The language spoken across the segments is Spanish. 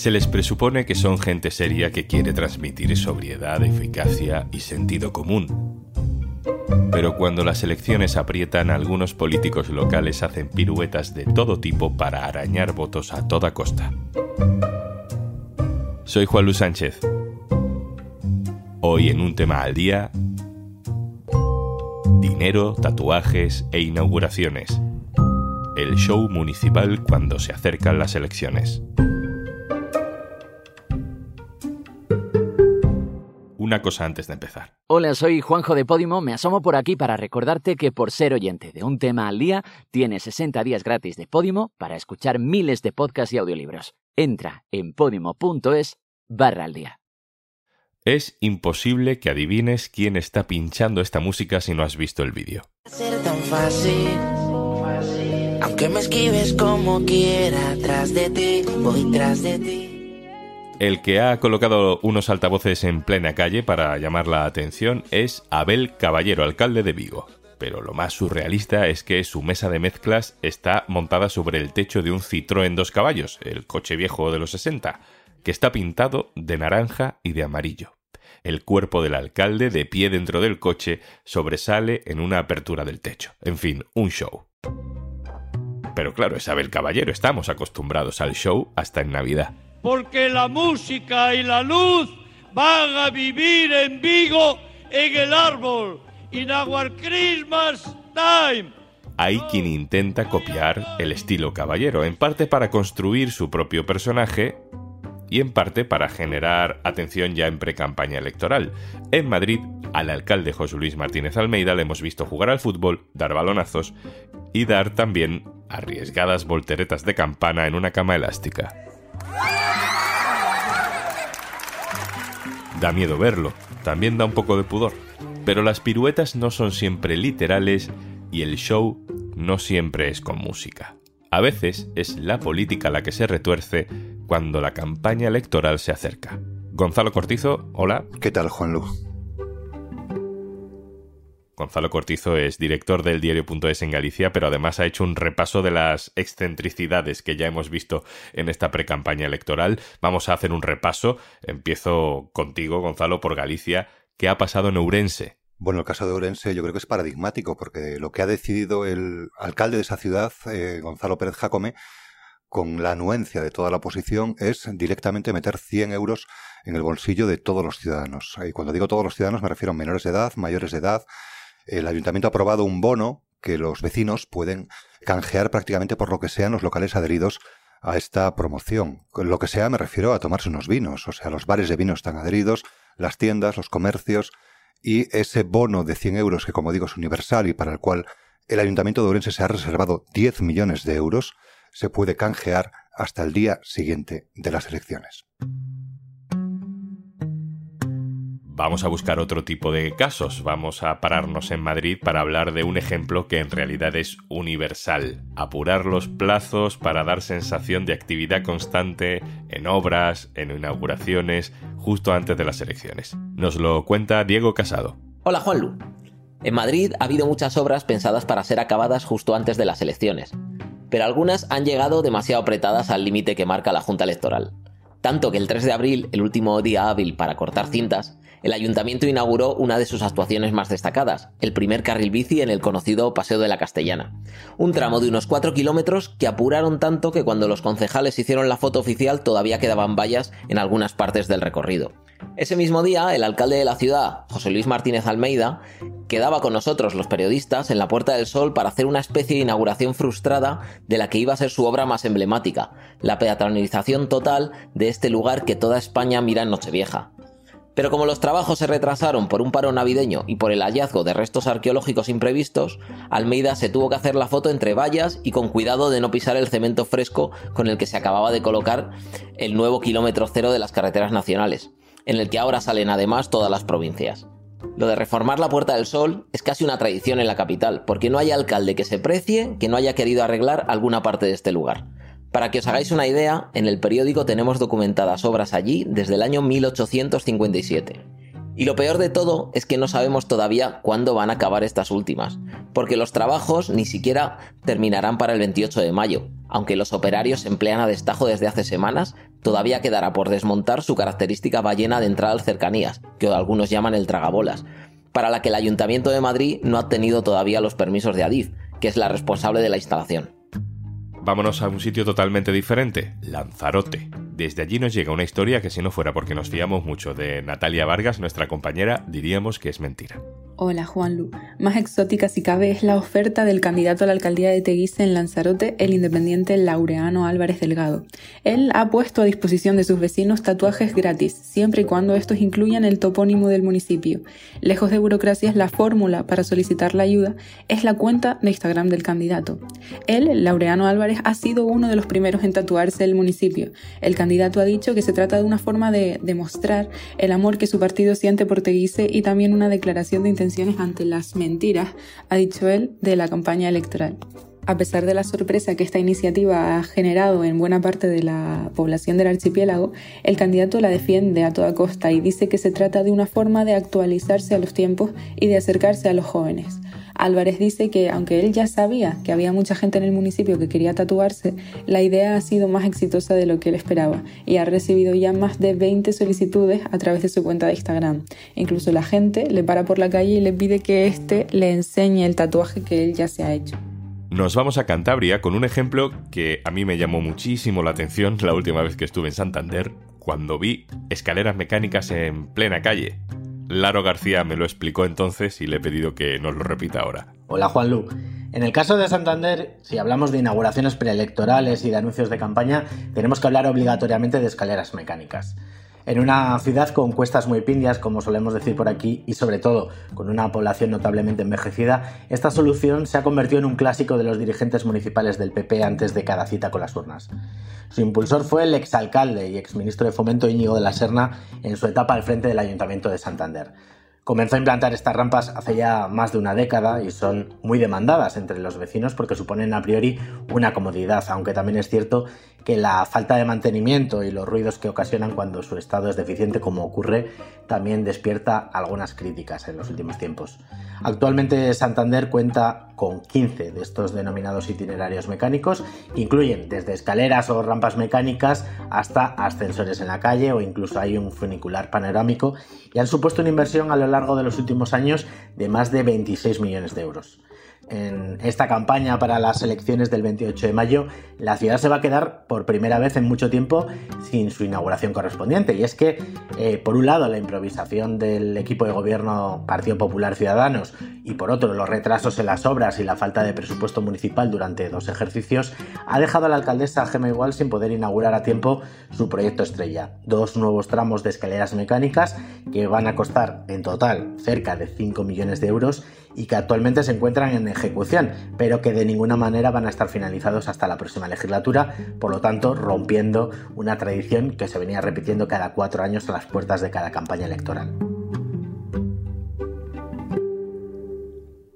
Se les presupone que son gente seria que quiere transmitir sobriedad, eficacia y sentido común. Pero cuando las elecciones aprietan, algunos políticos locales hacen piruetas de todo tipo para arañar votos a toda costa. Soy Juan Luis Sánchez. Hoy en un tema al día, dinero, tatuajes e inauguraciones. El show municipal cuando se acercan las elecciones. Una cosa antes de empezar. Hola, soy Juanjo de Podimo. Me asomo por aquí para recordarte que por ser oyente de un tema al día, tienes 60 días gratis de Podimo para escuchar miles de podcasts y audiolibros. Entra en podimo.es barra al día. Es imposible que adivines quién está pinchando esta música si no has visto el vídeo. ser tan fácil. Aunque me esquives como quiera, tras de ti, voy tras de ti. El que ha colocado unos altavoces en plena calle para llamar la atención es Abel Caballero, alcalde de Vigo. Pero lo más surrealista es que su mesa de mezclas está montada sobre el techo de un Citroën dos caballos, el coche viejo de los 60, que está pintado de naranja y de amarillo. El cuerpo del alcalde, de pie dentro del coche, sobresale en una apertura del techo. En fin, un show. Pero claro, es Abel Caballero, estamos acostumbrados al show hasta en Navidad porque la música y la luz van a vivir en Vigo en el árbol. In our Christmas time. Hay quien intenta copiar el estilo caballero, en parte para construir su propio personaje y en parte para generar atención ya en pre-campaña electoral. En Madrid, al alcalde José Luis Martínez Almeida le hemos visto jugar al fútbol, dar balonazos y dar también arriesgadas volteretas de campana en una cama elástica. Da miedo verlo, también da un poco de pudor. Pero las piruetas no son siempre literales y el show no siempre es con música. A veces es la política la que se retuerce cuando la campaña electoral se acerca. Gonzalo Cortizo, hola. ¿Qué tal, Juan Lu? Gonzalo Cortizo es director del diario.es en Galicia, pero además ha hecho un repaso de las excentricidades que ya hemos visto en esta precampaña electoral. Vamos a hacer un repaso. Empiezo contigo, Gonzalo, por Galicia. ¿Qué ha pasado en Ourense? Bueno, el caso de Ourense yo creo que es paradigmático, porque lo que ha decidido el alcalde de esa ciudad, eh, Gonzalo Pérez Jacome, con la anuencia de toda la oposición, es directamente meter 100 euros en el bolsillo de todos los ciudadanos. Y cuando digo todos los ciudadanos me refiero a menores de edad, mayores de edad, el ayuntamiento ha aprobado un bono que los vecinos pueden canjear prácticamente por lo que sean los locales adheridos a esta promoción. Lo que sea me refiero a tomarse unos vinos, o sea, los bares de vino están adheridos, las tiendas, los comercios, y ese bono de 100 euros, que como digo es universal y para el cual el Ayuntamiento de Ourense se ha reservado 10 millones de euros, se puede canjear hasta el día siguiente de las elecciones. Vamos a buscar otro tipo de casos. Vamos a pararnos en Madrid para hablar de un ejemplo que en realidad es universal. Apurar los plazos para dar sensación de actividad constante en obras, en inauguraciones, justo antes de las elecciones. Nos lo cuenta Diego Casado. Hola Juanlu. En Madrid ha habido muchas obras pensadas para ser acabadas justo antes de las elecciones, pero algunas han llegado demasiado apretadas al límite que marca la Junta Electoral. Tanto que el 3 de abril, el último día hábil para cortar cintas, el ayuntamiento inauguró una de sus actuaciones más destacadas, el primer carril bici en el conocido Paseo de la Castellana. Un tramo de unos 4 kilómetros que apuraron tanto que cuando los concejales hicieron la foto oficial todavía quedaban vallas en algunas partes del recorrido. Ese mismo día, el alcalde de la ciudad, José Luis Martínez Almeida, quedaba con nosotros los periodistas en la Puerta del Sol para hacer una especie de inauguración frustrada de la que iba a ser su obra más emblemática, la peatonalización total de este lugar que toda España mira en Nochevieja. Pero como los trabajos se retrasaron por un paro navideño y por el hallazgo de restos arqueológicos imprevistos, Almeida se tuvo que hacer la foto entre vallas y con cuidado de no pisar el cemento fresco con el que se acababa de colocar el nuevo kilómetro cero de las carreteras nacionales, en el que ahora salen además todas las provincias. Lo de reformar la Puerta del Sol es casi una tradición en la capital, porque no hay alcalde que se precie que no haya querido arreglar alguna parte de este lugar. Para que os hagáis una idea, en el periódico tenemos documentadas obras allí desde el año 1857. Y lo peor de todo es que no sabemos todavía cuándo van a acabar estas últimas, porque los trabajos ni siquiera terminarán para el 28 de mayo, aunque los operarios se emplean a destajo desde hace semanas todavía quedará por desmontar su característica ballena de entrada cercanías, que algunos llaman el tragabolas, para la que el Ayuntamiento de Madrid no ha tenido todavía los permisos de Adif, que es la responsable de la instalación. Vámonos a un sitio totalmente diferente, Lanzarote. Desde allí nos llega una historia que si no fuera porque nos fiamos mucho de Natalia Vargas, nuestra compañera, diríamos que es mentira. Hola Juanlu. Más exótica si cabe es la oferta del candidato a la alcaldía de Teguise en Lanzarote, el independiente Laureano Álvarez Delgado. Él ha puesto a disposición de sus vecinos tatuajes gratis, siempre y cuando estos incluyan el topónimo del municipio. Lejos de burocracias, la fórmula para solicitar la ayuda es la cuenta de Instagram del candidato. Él, Laureano Álvarez, ha sido uno de los primeros en tatuarse el municipio. El candidato ha dicho que se trata de una forma de demostrar el amor que su partido siente por Teguise y también una declaración de intención ante las mentiras, ha dicho él, de la campaña electoral. A pesar de la sorpresa que esta iniciativa ha generado en buena parte de la población del archipiélago, el candidato la defiende a toda costa y dice que se trata de una forma de actualizarse a los tiempos y de acercarse a los jóvenes. Álvarez dice que, aunque él ya sabía que había mucha gente en el municipio que quería tatuarse, la idea ha sido más exitosa de lo que él esperaba y ha recibido ya más de 20 solicitudes a través de su cuenta de Instagram. Incluso la gente le para por la calle y le pide que éste le enseñe el tatuaje que él ya se ha hecho. Nos vamos a Cantabria con un ejemplo que a mí me llamó muchísimo la atención la última vez que estuve en Santander, cuando vi escaleras mecánicas en plena calle. Laro García me lo explicó entonces y le he pedido que nos lo repita ahora. Hola Juanlu. En el caso de Santander, si hablamos de inauguraciones preelectorales y de anuncios de campaña, tenemos que hablar obligatoriamente de escaleras mecánicas. En una ciudad con cuestas muy pindias, como solemos decir por aquí, y sobre todo con una población notablemente envejecida, esta solución se ha convertido en un clásico de los dirigentes municipales del PP antes de cada cita con las urnas. Su impulsor fue el exalcalde y exministro de Fomento Íñigo de la Serna en su etapa al frente del Ayuntamiento de Santander. Comenzó a implantar estas rampas hace ya más de una década y son muy demandadas entre los vecinos porque suponen a priori una comodidad, aunque también es cierto que la falta de mantenimiento y los ruidos que ocasionan cuando su estado es deficiente, como ocurre, también despierta algunas críticas en los últimos tiempos. Actualmente Santander cuenta con 15 de estos denominados itinerarios mecánicos, que incluyen desde escaleras o rampas mecánicas hasta ascensores en la calle o incluso hay un funicular panorámico y han supuesto una inversión a lo largo de los últimos años de más de 26 millones de euros en esta campaña para las elecciones del 28 de mayo, la ciudad se va a quedar por primera vez en mucho tiempo sin su inauguración correspondiente. Y es que, eh, por un lado, la improvisación del equipo de gobierno Partido Popular Ciudadanos y por otro, los retrasos en las obras y la falta de presupuesto municipal durante dos ejercicios, ha dejado a la alcaldesa Gemma Igual sin poder inaugurar a tiempo su proyecto estrella. Dos nuevos tramos de escaleras mecánicas que van a costar en total cerca de 5 millones de euros y que actualmente se encuentran en ejecución, pero que de ninguna manera van a estar finalizados hasta la próxima legislatura, por lo tanto rompiendo una tradición que se venía repitiendo cada cuatro años a las puertas de cada campaña electoral.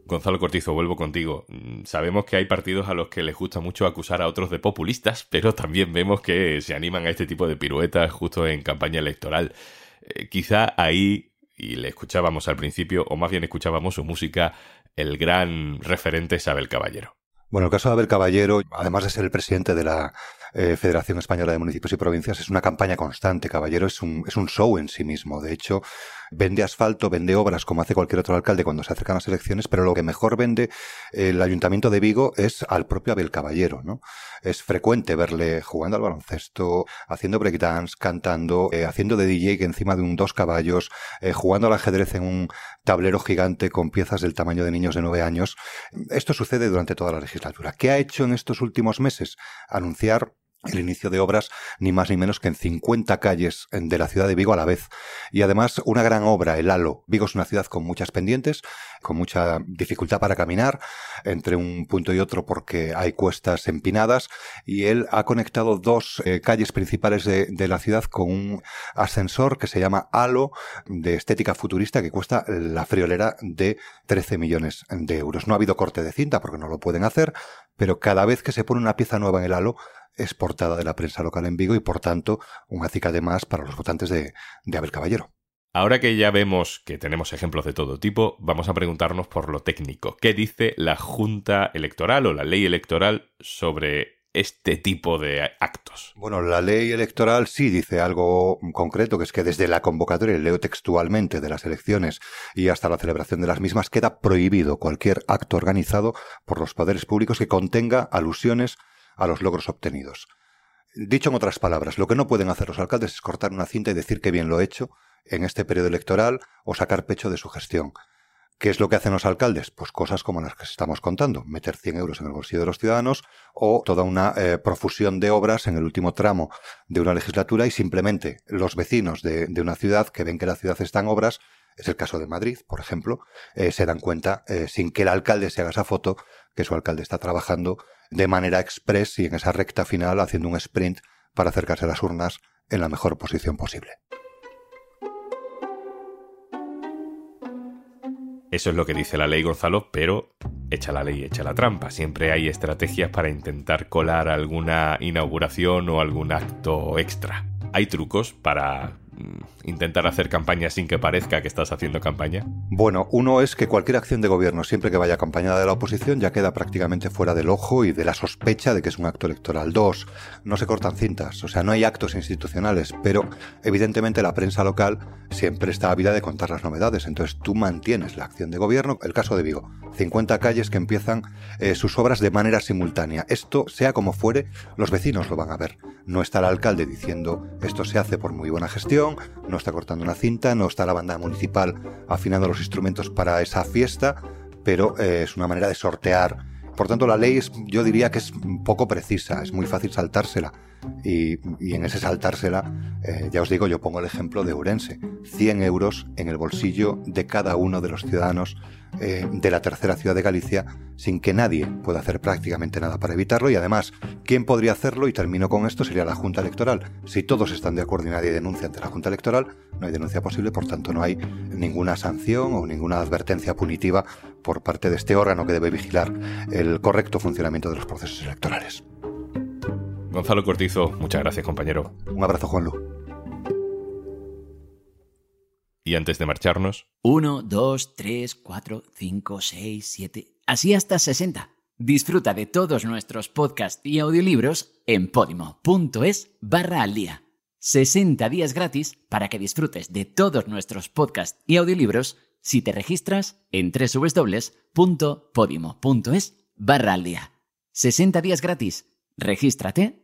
Gonzalo Cortizo, vuelvo contigo. Mm, sabemos que hay partidos a los que les gusta mucho acusar a otros de populistas, pero también vemos que se animan a este tipo de piruetas justo en campaña electoral. Eh, quizá ahí y le escuchábamos al principio, o más bien escuchábamos su música, el gran referente es Abel Caballero. Bueno, el caso de Abel Caballero, además de ser el presidente de la eh, Federación Española de Municipios y Provincias, es una campaña constante. Caballero es un, es un show en sí mismo. De hecho, vende asfalto, vende obras como hace cualquier otro alcalde cuando se acercan las elecciones, pero lo que mejor vende el Ayuntamiento de Vigo es al propio Abel Caballero, ¿no? Es frecuente verle jugando al baloncesto, haciendo breakdance, cantando, eh, haciendo de DJ encima de un dos caballos, eh, jugando al ajedrez en un tablero gigante con piezas del tamaño de niños de nueve años. Esto sucede durante toda la legislatura. ¿Qué ha hecho en estos últimos meses? Anunciar el inicio de obras ni más ni menos que en 50 calles de la ciudad de Vigo a la vez. Y además una gran obra, el Halo. Vigo es una ciudad con muchas pendientes, con mucha dificultad para caminar entre un punto y otro porque hay cuestas empinadas y él ha conectado dos eh, calles principales de, de, la ciudad con un ascensor que se llama Halo de estética futurista que cuesta la friolera de 13 millones de euros. No ha habido corte de cinta porque no lo pueden hacer, pero cada vez que se pone una pieza nueva en el Halo es portada de la prensa local en Vigo y por tanto un acicate más para los votantes de, de Abel Caballero. Ahora que ya vemos que tenemos ejemplos de todo tipo, vamos a preguntarnos por lo técnico. ¿Qué dice la Junta Electoral o la ley electoral sobre este tipo de actos? Bueno, la ley electoral sí dice algo concreto, que es que desde la convocatoria, leo textualmente, de las elecciones y hasta la celebración de las mismas, queda prohibido cualquier acto organizado por los poderes públicos que contenga alusiones a los logros obtenidos. Dicho en otras palabras, lo que no pueden hacer los alcaldes es cortar una cinta y decir que bien lo he hecho en este periodo electoral o sacar pecho de su gestión. ¿Qué es lo que hacen los alcaldes? Pues cosas como las que estamos contando, meter 100 euros en el bolsillo de los ciudadanos o toda una eh, profusión de obras en el último tramo de una legislatura y simplemente los vecinos de, una ciudad que ven que la ciudad está en obras, es el caso de Madrid, por ejemplo, eh, se dan cuenta, eh, sin que el alcalde se haga esa foto, que su alcalde está trabajando de manera express y en esa recta final haciendo un sprint para acercarse a las urnas en la mejor posición posible. Eso es lo que dice la ley Gonzalo, pero echa la ley, echa la trampa. Siempre hay estrategias para intentar colar alguna inauguración o algún acto extra. Hay trucos para intentar hacer campaña sin que parezca que estás haciendo campaña? Bueno, uno es que cualquier acción de gobierno, siempre que vaya acompañada de la oposición, ya queda prácticamente fuera del ojo y de la sospecha de que es un acto electoral. Dos, no se cortan cintas, o sea, no hay actos institucionales, pero evidentemente la prensa local siempre está ávida de contar las novedades, entonces tú mantienes la acción de gobierno. El caso de Vigo, 50 calles que empiezan eh, sus obras de manera simultánea. Esto, sea como fuere, los vecinos lo van a ver. No está el alcalde diciendo esto se hace por muy buena gestión, no está cortando una cinta, no está la banda municipal afinando los instrumentos para esa fiesta, pero eh, es una manera de sortear. Por tanto, la ley yo diría que es poco precisa, es muy fácil saltársela. Y, en ese saltársela, eh, ya os digo, yo pongo el ejemplo de Urense. 100 euros en el bolsillo de cada uno de los ciudadanos eh, de la tercera ciudad de Galicia sin que nadie pueda hacer prácticamente nada para evitarlo y además, ¿quién podría hacerlo? Y termino con esto, sería la Junta Electoral. Si todos están de acuerdo y nadie denuncia ante la Junta Electoral, no hay denuncia posible, por tanto no hay ninguna sanción o ninguna advertencia punitiva por parte de este órgano que debe vigilar el correcto funcionamiento de los procesos electorales. Gonzalo Cortizo, muchas gracias compañero. Un abrazo Juanlu. Y antes de marcharnos... 1, 2, 3, 4, 5, 6, 7... Así hasta 60. Disfruta de todos nuestros podcasts y audiolibros en podimo.es barra al día. 60 días gratis para que disfrutes de todos nuestros podcasts y audiolibros si te registras en www.podimo.es barra al día. 60 días gratis. Regístrate